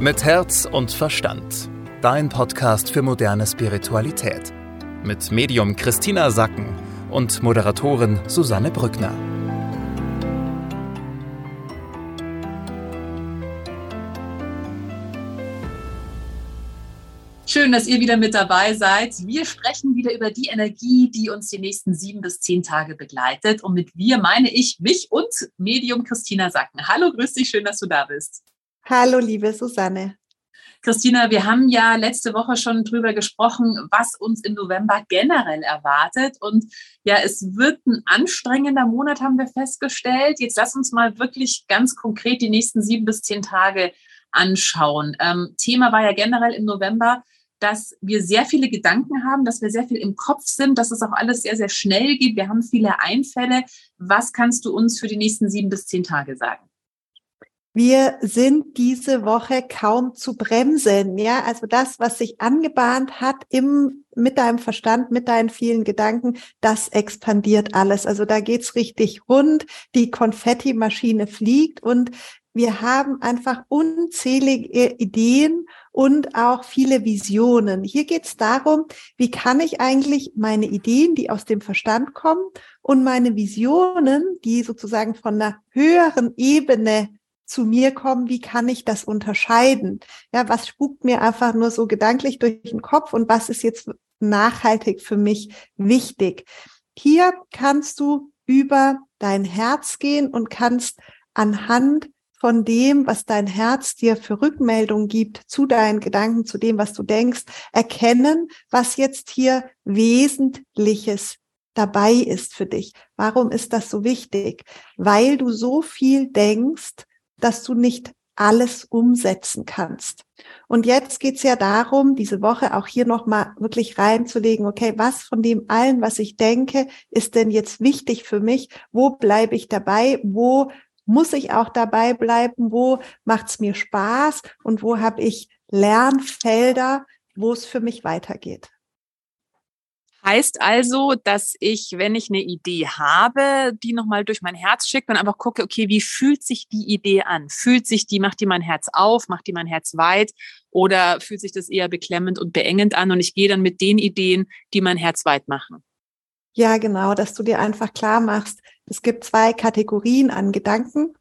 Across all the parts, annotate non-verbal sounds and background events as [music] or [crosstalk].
Mit Herz und Verstand. Dein Podcast für moderne Spiritualität. Mit Medium Christina Sacken und Moderatorin Susanne Brückner. Schön, dass ihr wieder mit dabei seid. Wir sprechen wieder über die Energie, die uns die nächsten sieben bis zehn Tage begleitet. Und mit wir meine ich mich und Medium Christina Sacken. Hallo, grüß dich, schön, dass du da bist. Hallo, liebe Susanne. Christina, wir haben ja letzte Woche schon drüber gesprochen, was uns im November generell erwartet. Und ja, es wird ein anstrengender Monat, haben wir festgestellt. Jetzt lass uns mal wirklich ganz konkret die nächsten sieben bis zehn Tage anschauen. Ähm, Thema war ja generell im November, dass wir sehr viele Gedanken haben, dass wir sehr viel im Kopf sind, dass es auch alles sehr, sehr schnell geht. Wir haben viele Einfälle. Was kannst du uns für die nächsten sieben bis zehn Tage sagen? Wir sind diese Woche kaum zu bremsen. Ja, also das, was sich angebahnt hat im, mit deinem Verstand, mit deinen vielen Gedanken, das expandiert alles. Also da geht's richtig rund. Die Konfettimaschine fliegt und wir haben einfach unzählige Ideen und auch viele Visionen. Hier geht es darum, wie kann ich eigentlich meine Ideen, die aus dem Verstand kommen, und meine Visionen, die sozusagen von einer höheren Ebene zu mir kommen, wie kann ich das unterscheiden? Ja, was spukt mir einfach nur so gedanklich durch den Kopf und was ist jetzt nachhaltig für mich wichtig? Hier kannst du über dein Herz gehen und kannst anhand von dem, was dein Herz dir für Rückmeldung gibt zu deinen Gedanken, zu dem, was du denkst, erkennen, was jetzt hier Wesentliches dabei ist für dich. Warum ist das so wichtig? Weil du so viel denkst, dass du nicht alles umsetzen kannst. Und jetzt geht's ja darum, diese Woche auch hier nochmal wirklich reinzulegen, okay, was von dem allen, was ich denke, ist denn jetzt wichtig für mich? Wo bleibe ich dabei? Wo muss ich auch dabei bleiben? Wo macht's mir Spaß? Und wo habe ich Lernfelder, wo es für mich weitergeht? Heißt also, dass ich, wenn ich eine Idee habe, die nochmal durch mein Herz schicke und einfach gucke, okay, wie fühlt sich die Idee an? Fühlt sich die, macht die mein Herz auf, macht die mein Herz weit oder fühlt sich das eher beklemmend und beengend an und ich gehe dann mit den Ideen, die mein Herz weit machen? Ja, genau, dass du dir einfach klar machst, es gibt zwei Kategorien an Gedanken.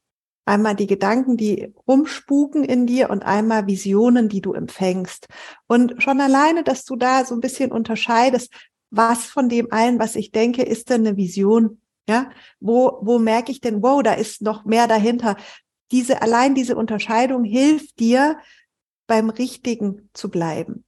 Einmal die Gedanken, die rumspuken in dir und einmal Visionen, die du empfängst. Und schon alleine, dass du da so ein bisschen unterscheidest, was von dem allen, was ich denke, ist denn eine Vision? Ja, wo, wo merke ich denn, wow, da ist noch mehr dahinter? Diese, allein diese Unterscheidung hilft dir, beim Richtigen zu bleiben.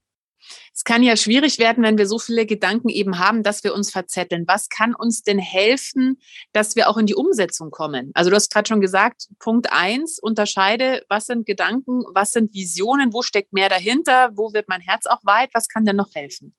Es kann ja schwierig werden, wenn wir so viele Gedanken eben haben, dass wir uns verzetteln. Was kann uns denn helfen, dass wir auch in die Umsetzung kommen? Also du hast gerade schon gesagt, Punkt eins, unterscheide, was sind Gedanken, was sind Visionen, wo steckt mehr dahinter, wo wird mein Herz auch weit, was kann denn noch helfen?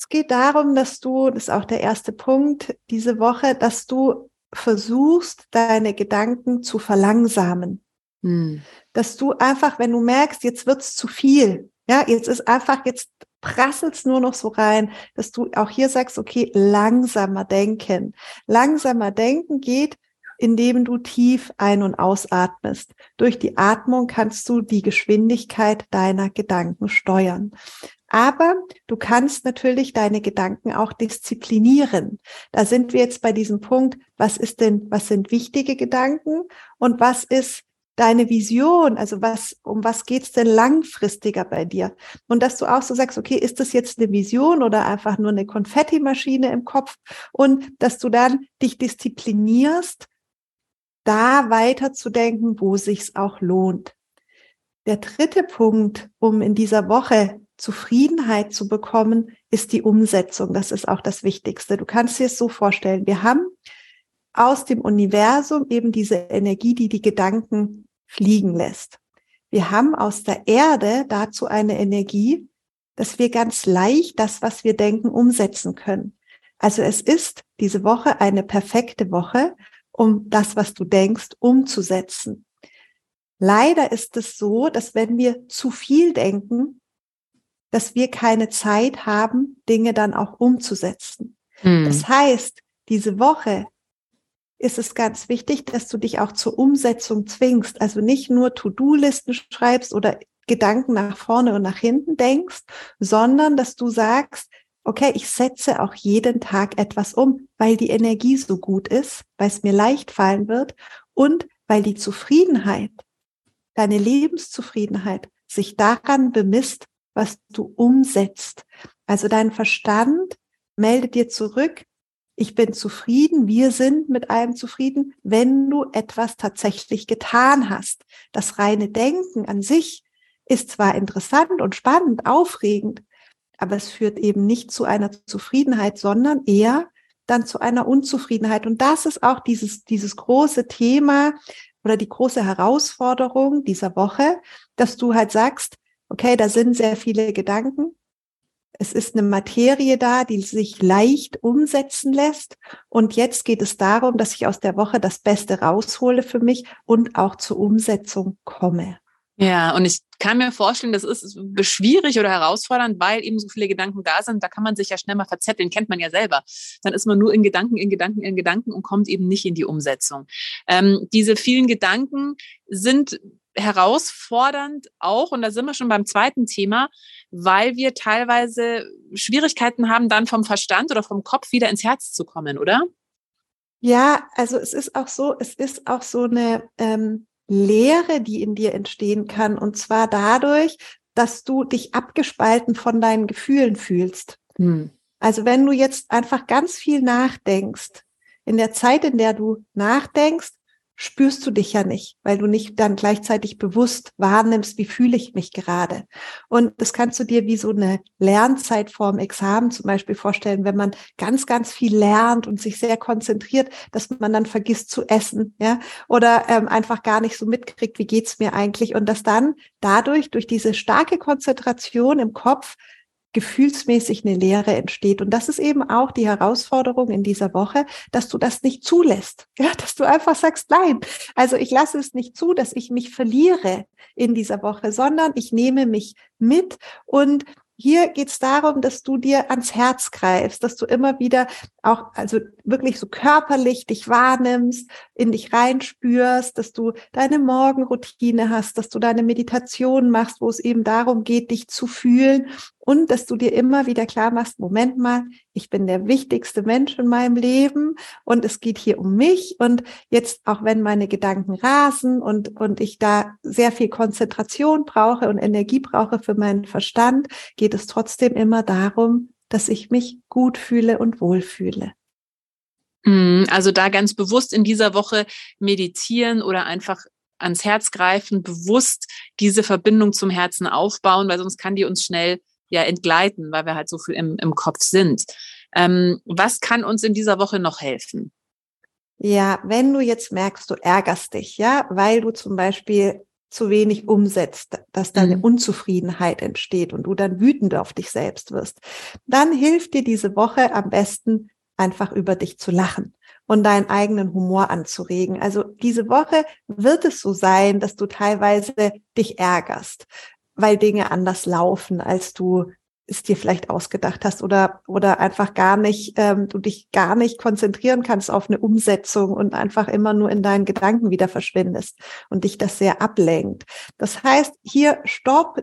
Es geht darum, dass du, das ist auch der erste Punkt diese Woche, dass du versuchst, deine Gedanken zu verlangsamen. Hm. Dass du einfach, wenn du merkst, jetzt wird's zu viel, ja, jetzt ist einfach, jetzt prasselt's nur noch so rein, dass du auch hier sagst, okay, langsamer denken. Langsamer denken geht, indem du tief ein- und ausatmest. Durch die Atmung kannst du die Geschwindigkeit deiner Gedanken steuern. Aber du kannst natürlich deine Gedanken auch disziplinieren. Da sind wir jetzt bei diesem Punkt, was ist denn, was sind wichtige Gedanken und was ist deine Vision, also was, um was geht's denn langfristiger bei dir? Und dass du auch so sagst, okay, ist das jetzt eine Vision oder einfach nur eine Konfettimaschine im Kopf? Und dass du dann dich disziplinierst, da weiterzudenken, wo sich's auch lohnt. Der dritte Punkt, um in dieser Woche Zufriedenheit zu bekommen, ist die Umsetzung. Das ist auch das Wichtigste. Du kannst dir es so vorstellen. Wir haben aus dem Universum eben diese Energie, die die Gedanken fliegen lässt. Wir haben aus der Erde dazu eine Energie, dass wir ganz leicht das, was wir denken, umsetzen können. Also es ist diese Woche eine perfekte Woche, um das, was du denkst, umzusetzen. Leider ist es so, dass wenn wir zu viel denken, dass wir keine Zeit haben, Dinge dann auch umzusetzen. Hm. Das heißt, diese Woche ist es ganz wichtig, dass du dich auch zur Umsetzung zwingst. Also nicht nur To-Do-Listen schreibst oder Gedanken nach vorne und nach hinten denkst, sondern dass du sagst, okay, ich setze auch jeden Tag etwas um, weil die Energie so gut ist, weil es mir leicht fallen wird und weil die Zufriedenheit, deine Lebenszufriedenheit sich daran bemisst, was du umsetzt. Also dein Verstand meldet dir zurück, ich bin zufrieden, wir sind mit allem zufrieden, wenn du etwas tatsächlich getan hast. Das reine Denken an sich ist zwar interessant und spannend, aufregend, aber es führt eben nicht zu einer Zufriedenheit, sondern eher dann zu einer Unzufriedenheit. Und das ist auch dieses, dieses große Thema oder die große Herausforderung dieser Woche, dass du halt sagst, okay, da sind sehr viele Gedanken. Es ist eine Materie da, die sich leicht umsetzen lässt. Und jetzt geht es darum, dass ich aus der Woche das Beste raushole für mich und auch zur Umsetzung komme. Ja, und ich kann mir vorstellen, das ist schwierig oder herausfordernd, weil eben so viele Gedanken da sind. Da kann man sich ja schnell mal verzetteln, kennt man ja selber. Dann ist man nur in Gedanken, in Gedanken, in Gedanken und kommt eben nicht in die Umsetzung. Ähm, diese vielen Gedanken sind herausfordernd auch, und da sind wir schon beim zweiten Thema, weil wir teilweise Schwierigkeiten haben, dann vom Verstand oder vom Kopf wieder ins Herz zu kommen, oder? Ja, also es ist auch so, es ist auch so eine ähm, Leere, die in dir entstehen kann. Und zwar dadurch, dass du dich abgespalten von deinen Gefühlen fühlst. Hm. Also wenn du jetzt einfach ganz viel nachdenkst, in der Zeit, in der du nachdenkst, spürst du dich ja nicht, weil du nicht dann gleichzeitig bewusst wahrnimmst, wie fühle ich mich gerade. Und das kannst du dir wie so eine Lernzeit vorm Examen zum Beispiel vorstellen, wenn man ganz, ganz viel lernt und sich sehr konzentriert, dass man dann vergisst zu essen, ja, oder ähm, einfach gar nicht so mitkriegt, wie geht's mir eigentlich und dass dann dadurch, durch diese starke Konzentration im Kopf, gefühlsmäßig eine Leere entsteht. Und das ist eben auch die Herausforderung in dieser Woche, dass du das nicht zulässt. [laughs] Ja, dass du einfach sagst, nein, also ich lasse es nicht zu, dass ich mich verliere in dieser Woche, sondern ich nehme mich mit und hier geht es darum, dass du dir ans Herz greifst, dass du immer wieder auch, also wirklich so körperlich dich wahrnimmst, in dich reinspürst, dass du deine Morgenroutine hast, dass du deine Meditation machst, wo es eben darum geht, dich zu fühlen und dass du dir immer wieder klar machst, Moment mal, ich bin der wichtigste Mensch in meinem Leben und es geht hier um mich und jetzt auch wenn meine Gedanken rasen und und ich da sehr viel Konzentration brauche und Energie brauche für meinen Verstand, geht es trotzdem immer darum, dass ich mich gut fühle und wohlfühle. Mhm, also da ganz bewusst in dieser Woche meditieren oder einfach ans Herz greifen, bewusst diese Verbindung zum Herzen aufbauen, weil sonst kann die uns schnell ja entgleiten, weil wir halt so viel im, im Kopf sind. Ähm, was kann uns in dieser Woche noch helfen? Ja, wenn du jetzt merkst, du ärgerst dich, ja, weil du zum Beispiel zu wenig umsetzt, dass deine mhm. Unzufriedenheit entsteht und du dann wütend auf dich selbst wirst, dann hilft dir diese Woche am besten einfach über dich zu lachen und deinen eigenen Humor anzuregen. Also diese Woche wird es so sein, dass du teilweise dich ärgerst weil Dinge anders laufen, als du es dir vielleicht ausgedacht hast oder oder einfach gar nicht ähm, du dich gar nicht konzentrieren kannst auf eine Umsetzung und einfach immer nur in deinen Gedanken wieder verschwindest und dich das sehr ablenkt. Das heißt, hier stopp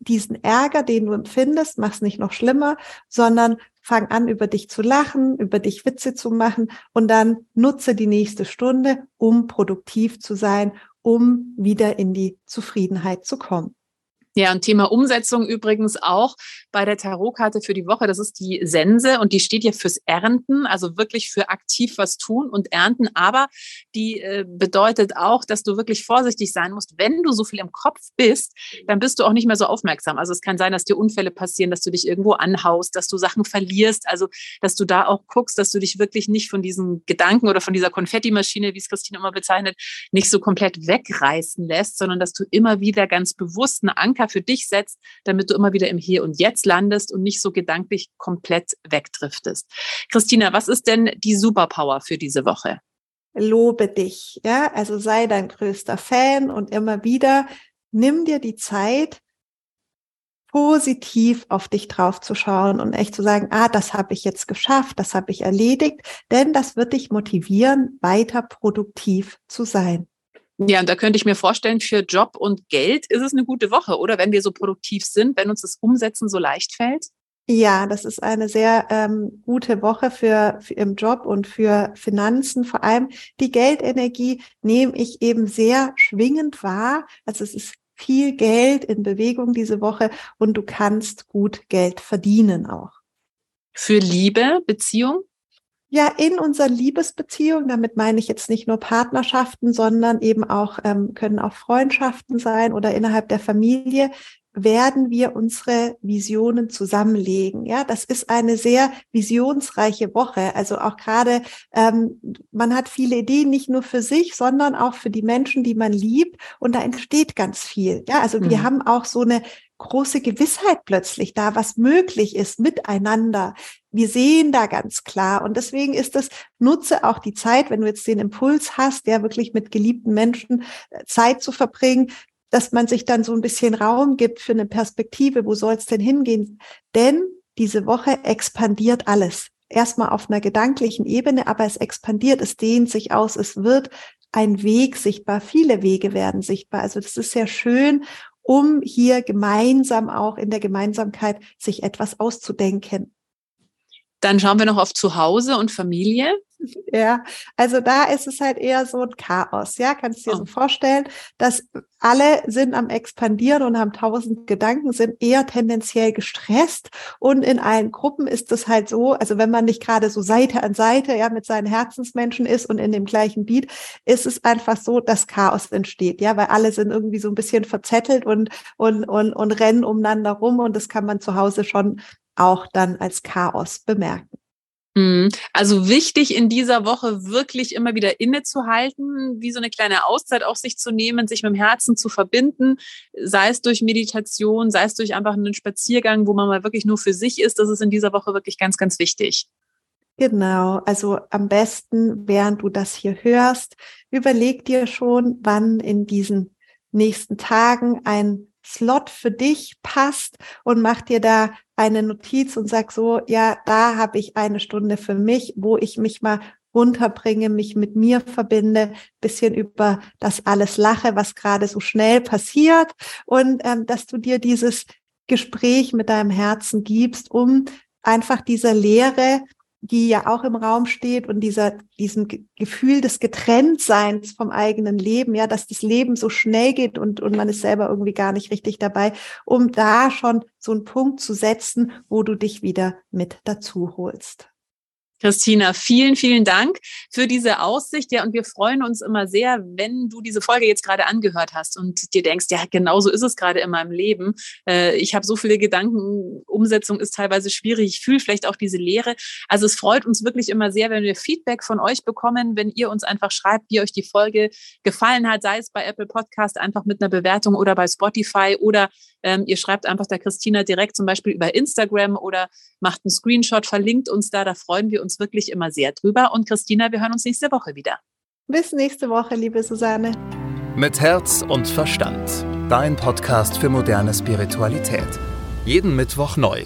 diesen Ärger, den du empfindest, mach's nicht noch schlimmer, sondern fang an, über dich zu lachen, über dich Witze zu machen und dann nutze die nächste Stunde, um produktiv zu sein, um wieder in die Zufriedenheit zu kommen. Ja, und Thema Umsetzung übrigens auch bei der Tarotkarte für die Woche. Das ist die Sense und die steht ja fürs Ernten, also wirklich für aktiv was tun und ernten. Aber die äh, bedeutet auch, dass du wirklich vorsichtig sein musst. Wenn du so viel im Kopf bist, dann bist du auch nicht mehr so aufmerksam. Also es kann sein, dass dir Unfälle passieren, dass du dich irgendwo anhaust, dass du Sachen verlierst. Also, dass du da auch guckst, dass du dich wirklich nicht von diesen Gedanken oder von dieser Konfettimaschine, wie es Christine immer bezeichnet, nicht so komplett wegreißen lässt, sondern dass du immer wieder ganz bewusst eine Anker für dich setzt, damit du immer wieder im Hier und Jetzt landest und nicht so gedanklich komplett wegdriftest. Christina, was ist denn die Superpower für diese Woche? Lobe dich, ja, also sei dein größter Fan und immer wieder nimm dir die Zeit, positiv auf dich drauf zu schauen und echt zu sagen, ah, das habe ich jetzt geschafft, das habe ich erledigt, denn das wird dich motivieren, weiter produktiv zu sein. Ja, und da könnte ich mir vorstellen, für Job und Geld ist es eine gute Woche, oder? Wenn wir so produktiv sind, wenn uns das Umsetzen so leicht fällt? Ja, das ist eine sehr ähm, gute Woche für, für im Job und für Finanzen. Vor allem die Geldenergie nehme ich eben sehr schwingend wahr. Also es ist viel Geld in Bewegung diese Woche und du kannst gut Geld verdienen auch. Für Liebe, Beziehung? Ja, in unseren Liebesbeziehungen, damit meine ich jetzt nicht nur Partnerschaften, sondern eben auch, ähm, können auch Freundschaften sein oder innerhalb der Familie, werden wir unsere Visionen zusammenlegen. Ja, das ist eine sehr visionsreiche Woche. Also auch gerade, ähm, man hat viele Ideen, nicht nur für sich, sondern auch für die Menschen, die man liebt. Und da entsteht ganz viel. Ja, also mhm. wir haben auch so eine große Gewissheit plötzlich da, was möglich ist miteinander. Wir sehen da ganz klar. Und deswegen ist es, nutze auch die Zeit, wenn du jetzt den Impuls hast, ja wirklich mit geliebten Menschen äh, Zeit zu verbringen, dass man sich dann so ein bisschen Raum gibt für eine Perspektive, wo soll es denn hingehen? Denn diese Woche expandiert alles. Erstmal auf einer gedanklichen Ebene, aber es expandiert, es dehnt sich aus, es wird ein Weg sichtbar, viele Wege werden sichtbar. Also das ist sehr schön, um hier gemeinsam auch in der Gemeinsamkeit sich etwas auszudenken. Dann schauen wir noch auf Zuhause und Familie. [laughs] Ja, also da ist es halt eher so ein Chaos, ja, kannst du dir oh. so vorstellen, dass alle sind am expandieren und haben tausend Gedanken, sind eher tendenziell gestresst und in allen Gruppen ist es halt so, also wenn man nicht gerade so Seite an Seite, ja, mit seinen Herzensmenschen ist und in dem gleichen Beat, ist es einfach so, dass Chaos entsteht, ja, weil alle sind irgendwie so ein bisschen verzettelt und, und, und, und rennen umeinander rum und das kann man zu Hause schon auch dann als Chaos bemerken. Mhm. Also wichtig in dieser Woche wirklich immer wieder innezuhalten, wie so eine kleine Auszeit auf sich zu nehmen, sich mit dem Herzen zu verbinden, sei es durch Meditation, sei es durch einfach einen Spaziergang, wo man mal wirklich nur für sich ist. Das ist in dieser Woche wirklich ganz, ganz wichtig. Genau, also am besten, während du das hier hörst, überleg dir schon, wann in diesen nächsten Tagen ein Slot für dich passt und mach dir da eine Notiz und sag so, ja, da habe ich eine Stunde für mich, wo ich mich mal runterbringe, mich mit mir verbinde, bisschen über das alles lache, was gerade so schnell passiert und ähm, dass du dir dieses Gespräch mit deinem Herzen gibst, um einfach dieser Leere die ja auch im Raum steht und dieser, diesem Gefühl des Getrenntseins vom eigenen Leben, ja, dass das Leben so schnell geht und, und man ist selber irgendwie gar nicht richtig dabei, um da schon so einen Punkt zu setzen, wo du dich wieder mit dazu holst. Christina, vielen, vielen Dank für diese Aussicht. Ja, und wir freuen uns immer sehr, wenn du diese Folge jetzt gerade angehört hast und dir denkst, ja, genau so ist es gerade in meinem Leben. Äh, ich habe so viele Gedanken, Umsetzung ist teilweise schwierig. Ich fühle vielleicht auch diese Leere. Also es freut uns wirklich immer sehr, wenn wir Feedback von euch bekommen, wenn ihr uns einfach schreibt, wie euch die Folge gefallen hat, sei es bei Apple Podcast einfach mit einer Bewertung oder bei Spotify oder ähm, ihr schreibt einfach der Christina direkt zum Beispiel über Instagram oder macht einen Screenshot, verlinkt uns da. Da freuen wir uns wirklich immer sehr drüber. Und Christina, wir hören uns nächste Woche wieder. Bis nächste Woche, liebe Susanne. Mit Herz und Verstand. Dein Podcast für moderne Spiritualität. Jeden Mittwoch neu.